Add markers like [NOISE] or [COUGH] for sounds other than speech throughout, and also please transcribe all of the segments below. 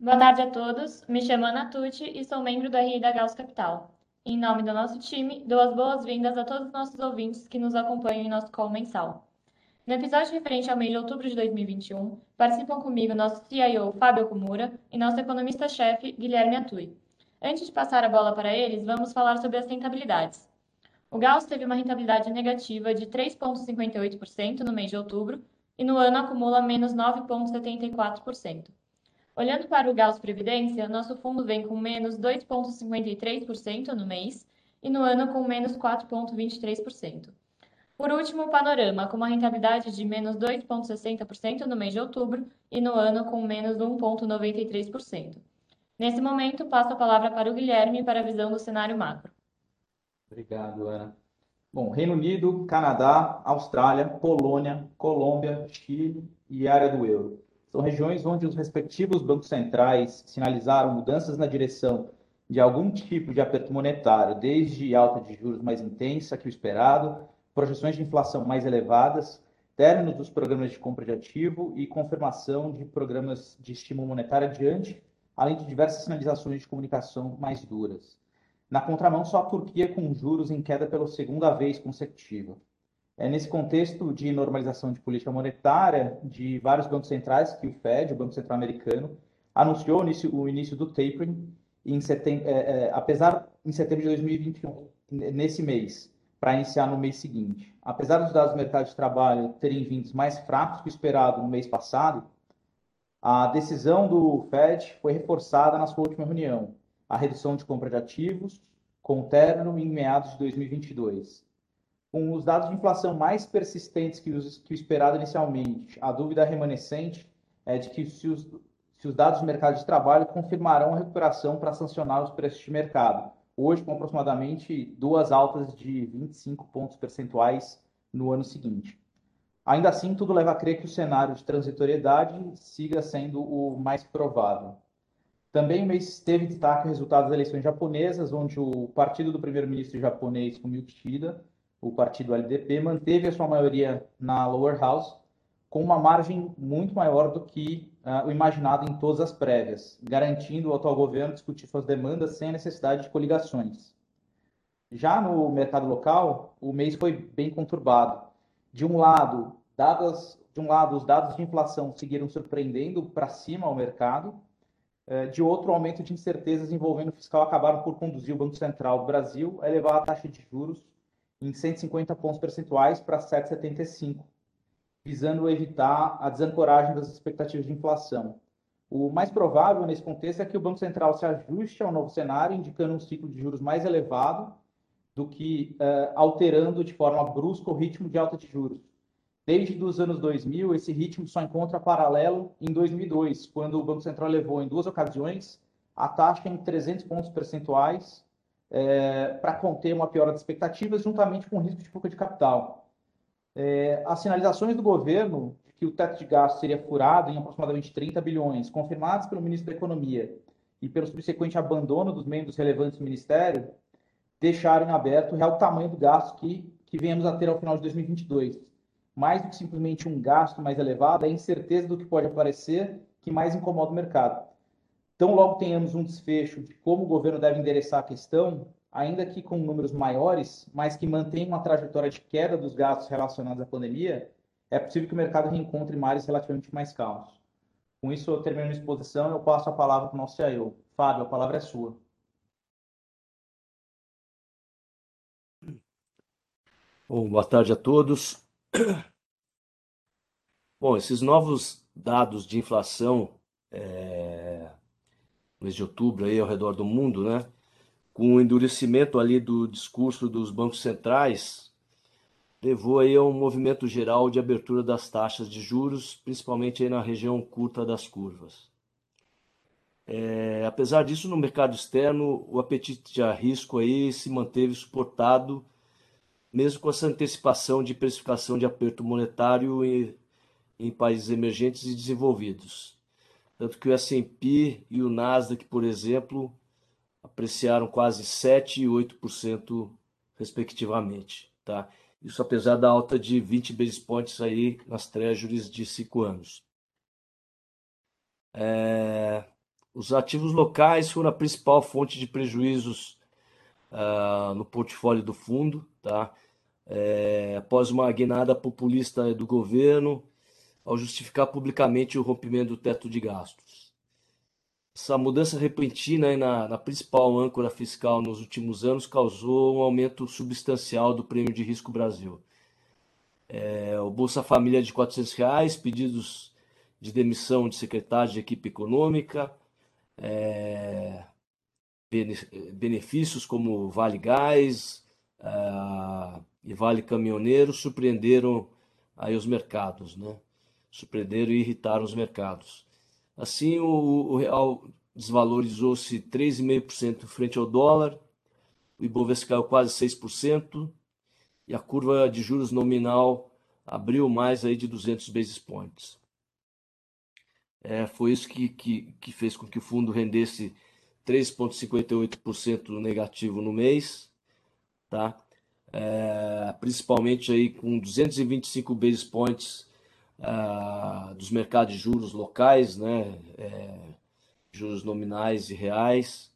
Boa tarde a todos. Me chamo Ana Tucci e sou membro do RI da Gauss Capital. Em nome do nosso time, dou as boas-vindas a todos os nossos ouvintes que nos acompanham em nosso call mensal. No episódio referente ao mês de outubro de 2021, participam comigo nosso CIO Fábio Okumura e nosso economista-chefe Guilherme Atui. Antes de passar a bola para eles, vamos falar sobre as rentabilidades. O Gauss teve uma rentabilidade negativa de 3,58% no mês de outubro e no ano acumula menos 9,74%. Olhando para o Gauss Previdência, nosso fundo vem com menos 2,53% no mês e no ano com menos 4,23%. Por último, o Panorama, com uma rentabilidade de menos 2,60% no mês de outubro e no ano com menos 1,93%. Nesse momento, passo a palavra para o Guilherme para a visão do cenário macro. Obrigado, Ana. Bom, Reino Unido, Canadá, Austrália, Polônia, Colômbia, Chile e área do euro. São regiões onde os respectivos bancos centrais sinalizaram mudanças na direção de algum tipo de aperto monetário, desde alta de juros mais intensa que o esperado, projeções de inflação mais elevadas, término dos programas de compra de ativo e confirmação de programas de estímulo monetário adiante, além de diversas sinalizações de comunicação mais duras. Na contramão, só a Turquia com juros em queda pela segunda vez consecutiva. É nesse contexto de normalização de política monetária de vários bancos centrais, que o Fed, o Banco Central Americano, anunciou o início, o início do tapering em setembro, é, é, apesar em setembro de 2021, nesse mês, para iniciar no mês seguinte. Apesar dos dados do mercado de trabalho terem vindo mais fracos que o esperado no mês passado, a decisão do Fed foi reforçada na sua última reunião, a redução de compra de ativos, com término em meados de 2022 com os dados de inflação mais persistentes que, os, que o esperado inicialmente, a dúvida remanescente é de que se os, se os dados do mercado de trabalho confirmarão a recuperação para sancionar os preços de mercado, hoje com aproximadamente duas altas de 25 pontos percentuais no ano seguinte. Ainda assim, tudo leva a crer que o cenário de transitoriedade siga sendo o mais provável. Também o mês teve destaque o resultado das eleições japonesas, onde o partido do primeiro-ministro japonês, Fumio Kishida, o partido LDP, manteve a sua maioria na lower house, com uma margem muito maior do que uh, o imaginado em todas as prévias, garantindo ao atual governo discutir suas demandas sem a necessidade de coligações. Já no mercado local, o mês foi bem conturbado. De um lado, dadas, de um lado, os dados de inflação seguiram surpreendendo para cima o mercado. Eh, de outro, o aumento de incertezas envolvendo o fiscal acabaram por conduzir o Banco Central do Brasil a elevar a taxa de juros em 150 pontos percentuais para 7,75, visando evitar a desancoragem das expectativas de inflação. O mais provável nesse contexto é que o Banco Central se ajuste ao novo cenário, indicando um ciclo de juros mais elevado do que uh, alterando de forma brusca o ritmo de alta de juros. Desde os anos 2000, esse ritmo só encontra paralelo em 2002, quando o Banco Central levou em duas ocasiões a taxa em 300 pontos percentuais é, para conter uma piora das expectativas, juntamente com o risco de fuga de capital. É, as sinalizações do governo de que o teto de gasto seria furado em aproximadamente 30 bilhões, confirmadas pelo ministro da Economia e pelo subsequente abandono dos membros relevantes do ministério, deixaram em aberto o real tamanho do gasto que, que venhamos a ter ao final de 2022. Mais do que simplesmente um gasto mais elevado, é a incerteza do que pode aparecer que mais incomoda o mercado. Então, logo tenhamos um desfecho de como o governo deve endereçar a questão, ainda que com números maiores, mas que mantenha uma trajetória de queda dos gastos relacionados à pandemia, é possível que o mercado reencontre mares relativamente mais calmos. Com isso, eu termino a exposição e eu passo a palavra para o nosso CIO. Fábio, a palavra é sua. Bom, boa tarde a todos. Bom, esses novos dados de inflação é, mês de outubro aí ao redor do mundo, né? Com o endurecimento ali do discurso dos bancos centrais, levou aí a um movimento geral de abertura das taxas de juros, principalmente aí na região curta das curvas. É, apesar disso, no mercado externo, o apetite a risco aí se manteve suportado, mesmo com essa antecipação de precificação de aperto monetário em, em países emergentes e desenvolvidos. Tanto que o S&P e o Nasdaq, por exemplo, apreciaram quase 7 e 8% respectivamente, tá? Isso apesar da alta de 20 basis points aí nas treasuries de 5 anos. É... os ativos locais foram a principal fonte de prejuízos uh, no portfólio do fundo, tá? É, após uma guinada populista do governo, ao justificar publicamente o rompimento do teto de gastos. Essa mudança repentina na, na principal âncora fiscal nos últimos anos causou um aumento substancial do prêmio de risco Brasil. É, o Bolsa Família de 400 reais, pedidos de demissão de secretário de equipe econômica, é, benefícios como Vale Gás uh, e Vale Caminhoneiro surpreenderam aí os mercados, né? Surpreenderam e irritaram os mercados. Assim, o, o real desvalorizou-se 3,5% frente ao dólar, o Ibovespa caiu quase 6% e a curva de juros nominal abriu mais aí de 200 basis points. É, foi isso que, que, que fez com que o fundo rendesse 3,58% negativo no mês, tá? É, principalmente aí com 225 basis points uh, dos mercados de juros locais, né? É, juros nominais e reais,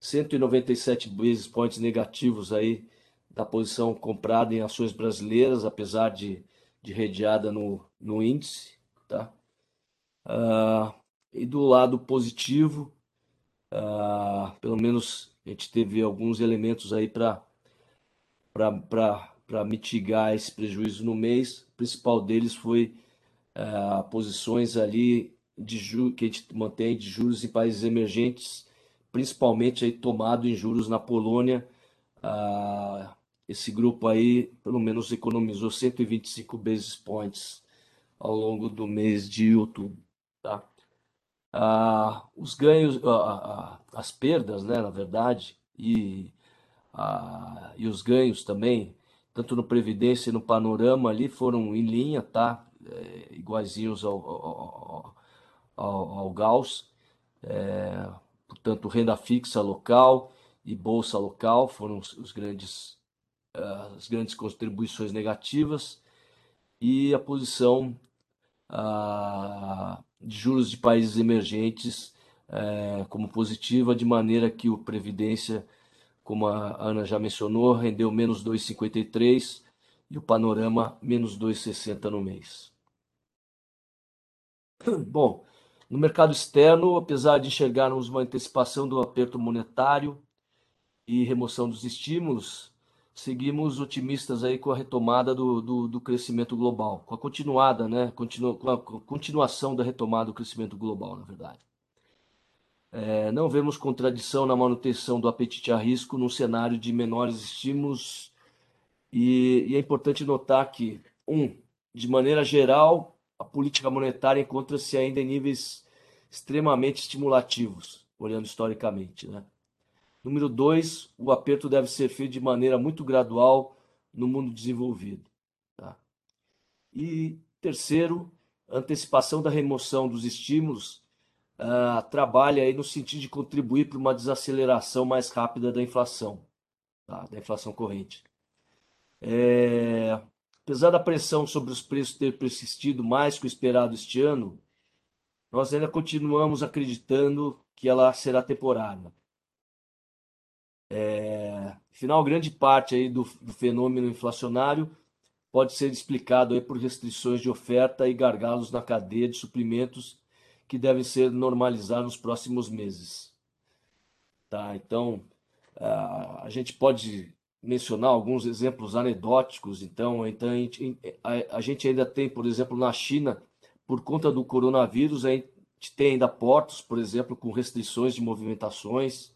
197 basis points negativos aí da posição comprada em ações brasileiras, apesar de, de redeada no, no índice, tá? Uh, e do lado positivo, uh, pelo menos a gente teve alguns elementos aí para mitigar esse prejuízo no mês. O principal deles foi uh, posições ali de que a gente mantém de juros em países emergentes, principalmente aí tomado em juros na Polônia. Uh, esse grupo aí, pelo menos, economizou 125 basis points ao longo do mês de outubro. Tá? Ah, os ganhos, ah, ah, as perdas, né, na verdade, e, e os ganhos também, tanto no Previdência e no Panorama ali, foram em linha, tá? É, iguaizinhos ao, ao, ao, ao Gauss. É, portanto, renda fixa local e bolsa local foram os, os grandes, ah, as grandes contribuições negativas. E a posição ah, de juros de países emergentes é, como positiva, de maneira que o Previdência, como a Ana já mencionou, rendeu menos 2,53 e o Panorama menos 2,60 no mês. [CLEARS THROAT] Bom, no mercado externo, apesar de enxergarmos uma antecipação do aperto monetário e remoção dos estímulos, seguimos otimistas aí com a retomada do, do, do crescimento global, com a continuada, né? Continu, com a continuação da retomada do crescimento global, na verdade. É, não vemos contradição na manutenção do apetite a risco num cenário de menores estímulos e, e é importante notar que, um, de maneira geral, a política monetária encontra-se ainda em níveis extremamente estimulativos, olhando historicamente, né? Número dois, o aperto deve ser feito de maneira muito gradual no mundo desenvolvido. Tá? E terceiro, antecipação da remoção dos estímulos uh, trabalha aí no sentido de contribuir para uma desaceleração mais rápida da inflação, tá? da inflação corrente. É, apesar da pressão sobre os preços ter persistido mais que o esperado este ano, nós ainda continuamos acreditando que ela será temporária. É, afinal, grande parte aí do, do fenômeno inflacionário pode ser explicado aí por restrições de oferta e gargalos na cadeia de suprimentos que devem ser normalizados nos próximos meses. Tá? Então, a gente pode mencionar alguns exemplos anedóticos. Então, então a, gente, ainda tem, por exemplo, na China, por conta do coronavírus, a gente tem ainda portos, por exemplo, com restrições de movimentações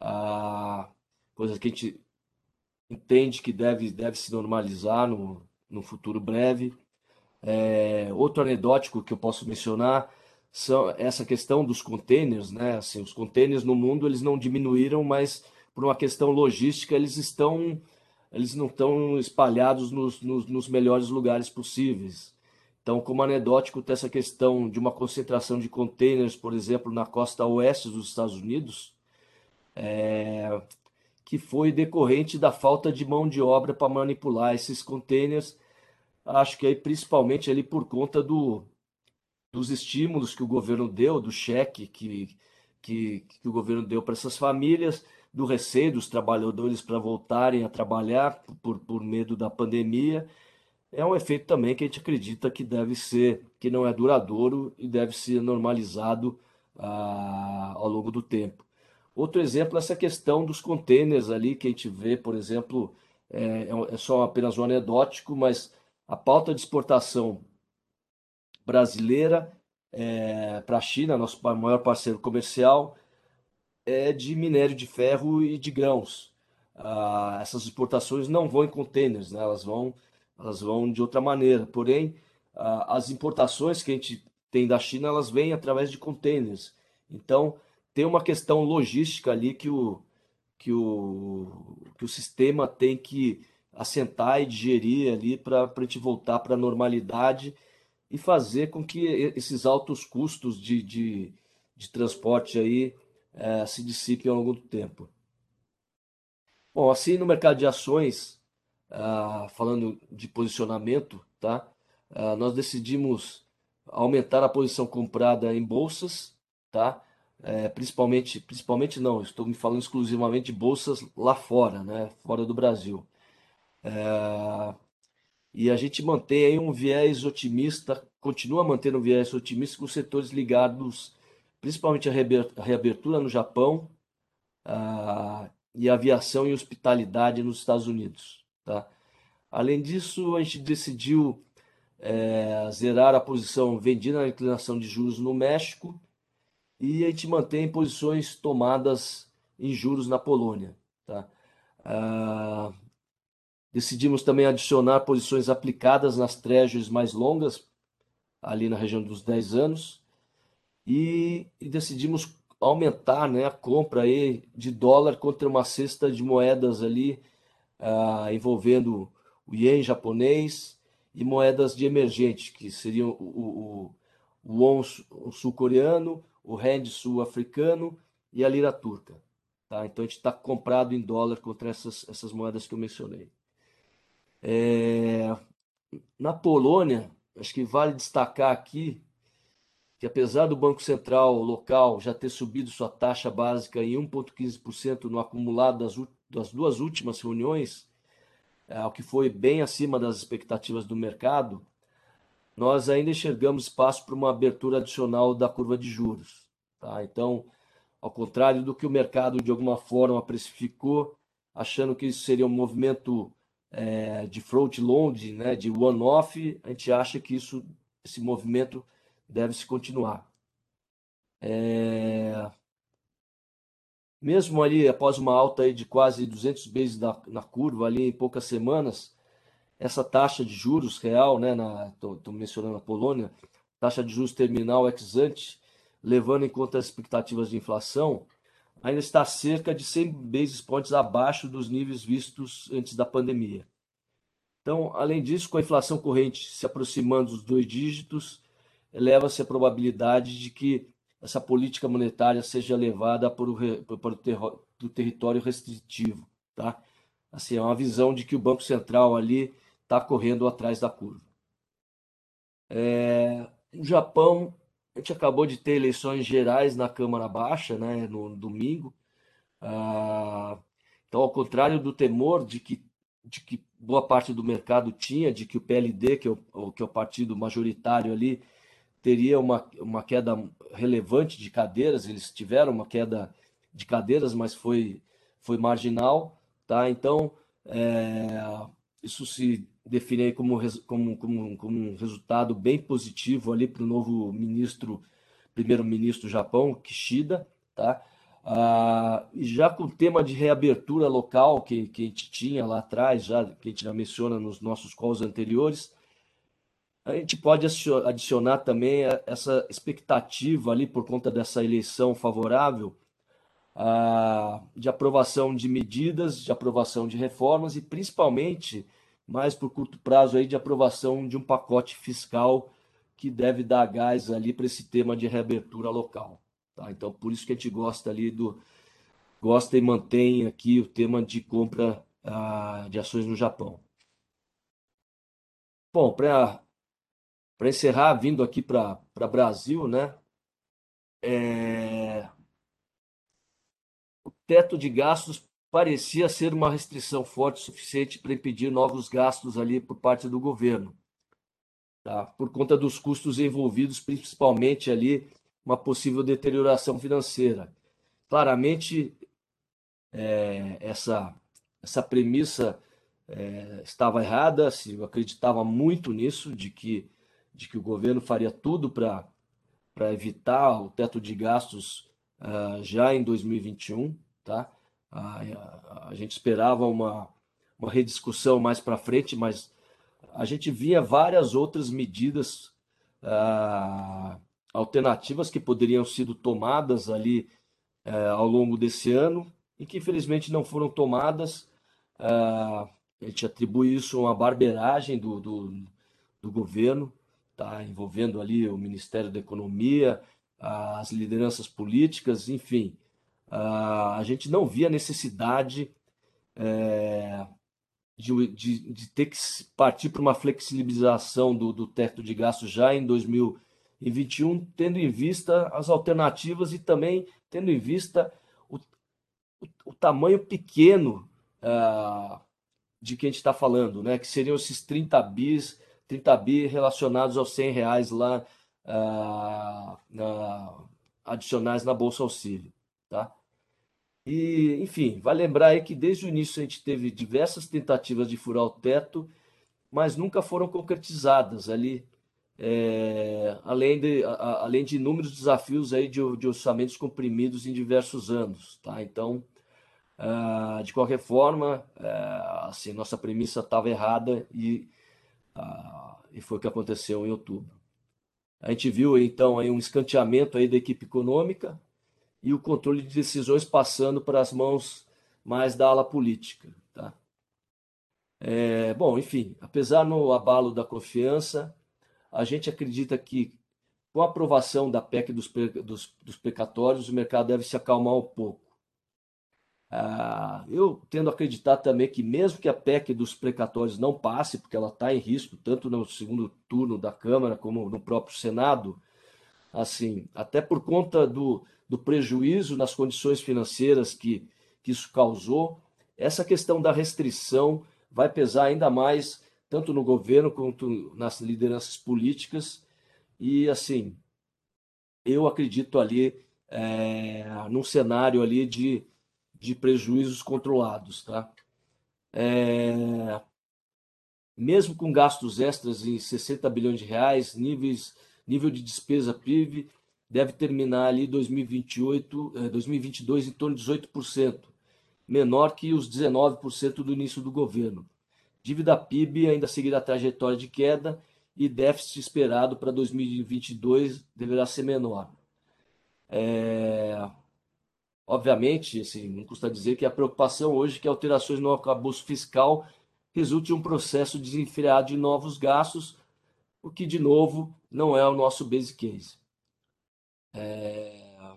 a coisa que a gente entende que deve, deve se normalizar no, no futuro breve. É, outro anedótico que eu posso mencionar são essa questão dos containers, né? Assim, os containers no mundo eles não diminuíram, mas por uma questão logística eles estão eles não estão espalhados nos, nos, nos melhores lugares possíveis. Então, como anedótico, tem essa questão de uma concentração de containers, por exemplo, na costa oeste dos Estados Unidos, é, que foi decorrente da falta de mão de obra para manipular esses containers. Acho que aí principalmente ali por conta do, dos estímulos que o governo deu, do cheque que, que, que o governo deu para essas famílias, do receio dos trabalhadores para voltarem a trabalhar por, por medo da pandemia. É um efeito também que a gente acredita que deve ser, que não é duradouro e deve ser normalizado ah, ao longo do tempo. Outro exemplo é essa questão dos contêineres ali, que a gente vê, por exemplo, é, é só apenas um anedótico, mas a pauta de exportação brasileira é, para a China, nosso maior parceiro comercial, é de minério de ferro e de grãos. Ah, essas exportações não vão em contêineres, né? elas, vão, elas vão de outra maneira. Porém, ah, as importações que a gente tem da China, elas vêm através de contêineres. Então, tem uma questão logística ali que o, que o, que o sistema tem que assentar e digerir ali para a gente voltar para a normalidade e fazer com que esses altos custos de, de, de transporte aí é, se dissipem ao longo do tempo. Bom, assim no mercado de ações, ah, falando de posicionamento, tá? Ah, nós decidimos aumentar a posição comprada em bolsas, tá? É, principalmente, principalmente não, estou me falando exclusivamente de bolsas lá fora, né? Fora do Brasil. É, e a gente mantém aí um viés otimista, continua mantendo um viés otimista com setores ligados principalmente a reabertura no Japão a, e aviação e hospitalidade nos Estados Unidos. Tá? Além disso, a gente decidiu é, zerar a posição vendida na inclinação de juros no México e a gente mantém posições tomadas em juros na Polônia. Tá? Ah, Decidimos também adicionar posições aplicadas nas treasuries mais longas, ali na região dos 10 anos, e, e decidimos aumentar né, a compra aí de dólar contra uma cesta de moedas ali, ah, envolvendo o ien japonês e moedas de emergente, que seriam o, o, o won sul-coreano, o rand sul-africano e a lira turca. Tá? Então a gente está comprado em dólar contra essas, essas moedas que eu mencionei. É, na Polônia, acho que vale destacar aqui que apesar do Banco Central local já ter subido sua taxa básica em 1,15% no acumulado das, das, duas últimas reuniões, é, o que foi bem acima das expectativas do mercado, nós ainda enxergamos espaço para uma abertura adicional da curva de juros. Tá? Então, ao contrário do que o mercado de alguma forma precificou, achando que isso seria um movimento é, de front load, né, de one-off, a gente acha que isso, esse movimento deve se continuar. É, mesmo ali após uma alta aí de quase 200 vezes na, na curva ali em poucas semanas, essa taxa de juros real, né, estou mencionando a Polônia, taxa de juros terminal ex ante, levando em conta as expectativas de inflação, ainda está cerca de 100 basis points abaixo dos níveis vistos antes da pandemia. Então, além disso, com a inflação corrente se aproximando dos dois dígitos, eleva-se a probabilidade de que essa política monetária seja levada para o, para o, ter, para o território restritivo. Tá? Assim, é uma visão de que o Banco Central ali está correndo atrás da curva. É, no Japão, a gente acabou de ter eleições gerais na Câmara Baixa, né, no domingo. Ah, então, ao contrário do temor de que, de que boa parte do mercado tinha, de que o PLD, que é o, que é o partido majoritário ali, teria uma, uma queda relevante de cadeiras, eles tiveram uma queda de cadeiras, mas foi, foi marginal. Tá? Então, é, isso se define como, como, como, como um resultado bem positivo ali para o novo ministro, primeiro-ministro do Japão, Kishida, tá? Ah, já com o tema de reabertura local que, que a gente tinha lá atrás, já que a gente já menciona nos nossos calls anteriores, a gente pode adicionar também essa expectativa ali por conta dessa eleição favorável ah, de aprovação de medidas, de aprovação de reformas e principalmente mas por curto prazo aí de aprovação de um pacote fiscal que deve dar gás ali para esse tema de reabertura local. Tá? Então, por isso que a gente gosta ali do gosta e mantém aqui o tema de compra ah, de ações no Japão. Bom, para para encerrar, vindo aqui para Brasil, né? É... O teto de gastos parecia ser uma restrição forte o suficiente para impedir novos gastos ali por parte do governo, tá? Por conta dos custos envolvidos, principalmente ali uma possível deterioração financeira. Claramente, é, essa essa premissa é, estava errada, se eu acreditava muito nisso, de que, de que o governo faria tudo para evitar o teto de gastos uh, já em 2021. Tá? A gente esperava uma, uma rediscussão mais para frente, mas a gente via várias outras medidas uh, alternativas que poderiam ser tomadas ali uh, ao longo desse ano e que infelizmente não foram tomadas. Uh, a gente atribui isso a uma barberagem do, do, do governo, tá? envolvendo ali o Ministério da Economia, as lideranças políticas, enfim. A gente não via necessidade é, de, de, de, ter que partir para uma flexibilização do, do teto de gastos já em 2021, tendo em vista as alternativas e também tendo em vista o, o, o tamanho pequeno uh, de que a gente está falando, né? Que seriam esses 30 bis, 30 bi relacionados aos 100 reais lá uh, uh, adicionais na Bolsa Auxílio, tá? E, enfim, vai lembrar aí que desde o início a gente teve diversas tentativas de furar o teto, mas nunca foram concretizadas ali, é, além, de, a, além de inúmeros desafios aí de, de orçamentos comprimidos em diversos anos, tá? Então, Uh, de qualquer forma, uh, assim, nossa premissa estava errada e, uh, e foi o que aconteceu em outubro. A gente viu então aí um escanteamento aí da equipe econômica e o controle de decisões passando para as mãos mais da ala política. Tá? É, bom, enfim, apesar no abalo da confiança, a gente acredita que com a aprovação da PEC dos, dos, dos precatórios, o mercado deve se acalmar um pouco. Ah, eu tendo a acreditar também que, mesmo que a PEC dos precatórios não passe, porque ela está em risco, tanto no segundo turno da Câmara como no próprio Senado, assim, até por conta do, do prejuízo nas condições financeiras que, que isso causou, essa questão da restrição vai pesar ainda mais, tanto no governo quanto nas lideranças políticas. E, assim, eu acredito ali é, num cenário ali de de prejuízos controlados. Tá? É, mesmo com gastos extras em 60 bilhões de reais, níveis, nível de despesa PIB deve terminar ali 2028, 2022 é, em torno de 18%, menor que os 19% do início do governo. Dívida PIB ainda seguirá a trajetória de queda e déficit esperado para 2022 deverá ser menor. É, Obviamente, assim, não custa dizer que a preocupação hoje é que alterações no arcabouço fiscal resulte em um processo desenfreado de novos gastos, o que, de novo, não é o nosso base case. É...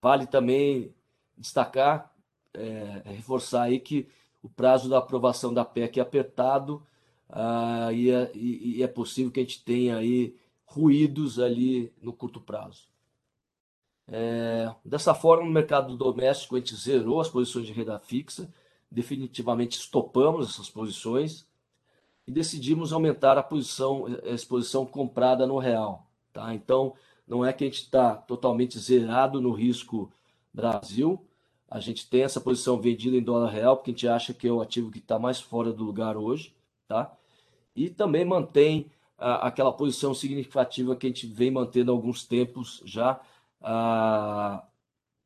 Vale também destacar, é, reforçar aí que o prazo da aprovação da PEC é apertado ah, e, é, e é possível que a gente tenha aí ruídos ali no curto prazo. É, dessa forma, no mercado doméstico, a gente zerou as posições de renda fixa, definitivamente estopamos essas posições e decidimos aumentar a posição, a exposição comprada no real. Tá? Então, não é que a gente está totalmente zerado no risco Brasil, a gente tem essa posição vendida em dólar real, porque a gente acha que é o ativo que está mais fora do lugar hoje, tá? E também mantém a, aquela posição significativa que a gente vem mantendo há alguns tempos já, a,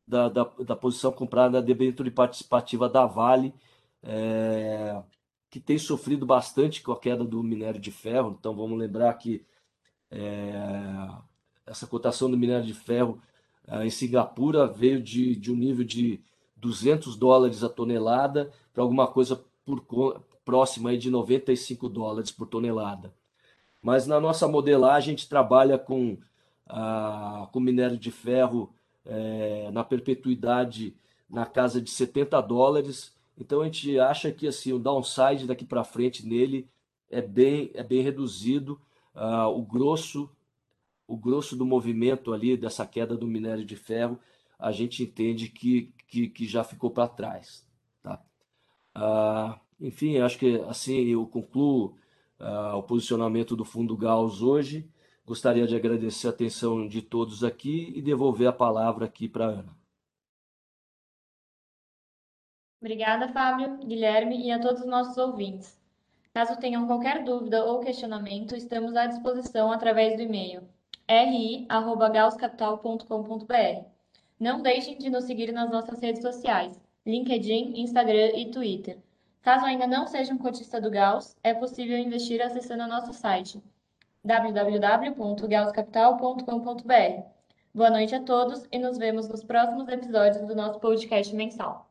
da, da, da, posição comprada da debênture participativa da Vale, é, que tem sofrido bastante com a queda do minério de ferro. Então, vamos lembrar que é, essa cotação do minério de ferro é, em Singapura veio de, de um nível de 200 dólares a tonelada para alguma coisa por, próxima aí de 95 dólares por tonelada. Mas na nossa modelagem, a gente trabalha com a, com minério de ferro é, na perpetuidade na casa de 70 dólares. Então a gente acha que assim o downside daqui para frente nele é bem, é bem reduzido. uh, o grosso o grosso do movimento ali dessa queda do minério de ferro, a gente entende que, que, que já ficou para trás. Tá? Uh, enfim, acho que assim eu concluo uh, o posicionamento do Fundo Gauss hoje. Gostaria de agradecer a atenção de todos aqui e devolver a palavra aqui para a Ana. Obrigada, Fábio, Guilherme e a todos os nossos ouvintes. Caso tenham qualquer dúvida ou questionamento, estamos à disposição através do e-mail ri@gauscapital.com.br. Não deixem de nos seguir nas nossas redes sociais, LinkedIn, Instagram e Twitter. Caso ainda não seja um cotista do Gauss, é possível investir acessando nosso site www.gauscapital.com.br. Boa noite a todos e nos vemos nos próximos episódios do nosso podcast mensal.